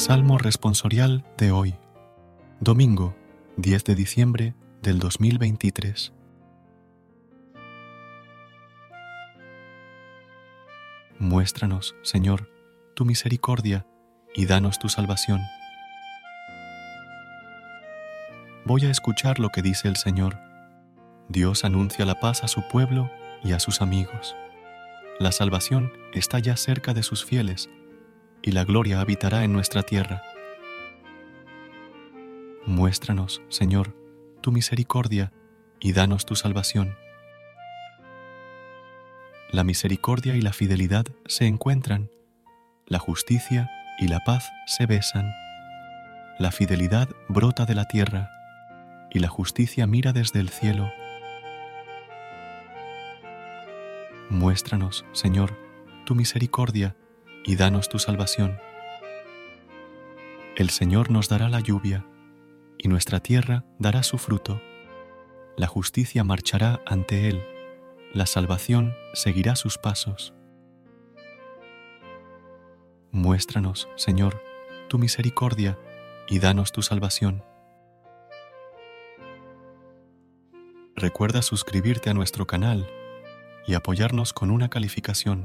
Salmo responsorial de hoy, domingo 10 de diciembre del 2023. Muéstranos, Señor, tu misericordia y danos tu salvación. Voy a escuchar lo que dice el Señor. Dios anuncia la paz a su pueblo y a sus amigos. La salvación está ya cerca de sus fieles y la gloria habitará en nuestra tierra. Muéstranos, Señor, tu misericordia y danos tu salvación. La misericordia y la fidelidad se encuentran, la justicia y la paz se besan. La fidelidad brota de la tierra y la justicia mira desde el cielo. Muéstranos, Señor, tu misericordia y danos tu salvación. El Señor nos dará la lluvia, y nuestra tierra dará su fruto. La justicia marchará ante Él, la salvación seguirá sus pasos. Muéstranos, Señor, tu misericordia, y danos tu salvación. Recuerda suscribirte a nuestro canal y apoyarnos con una calificación.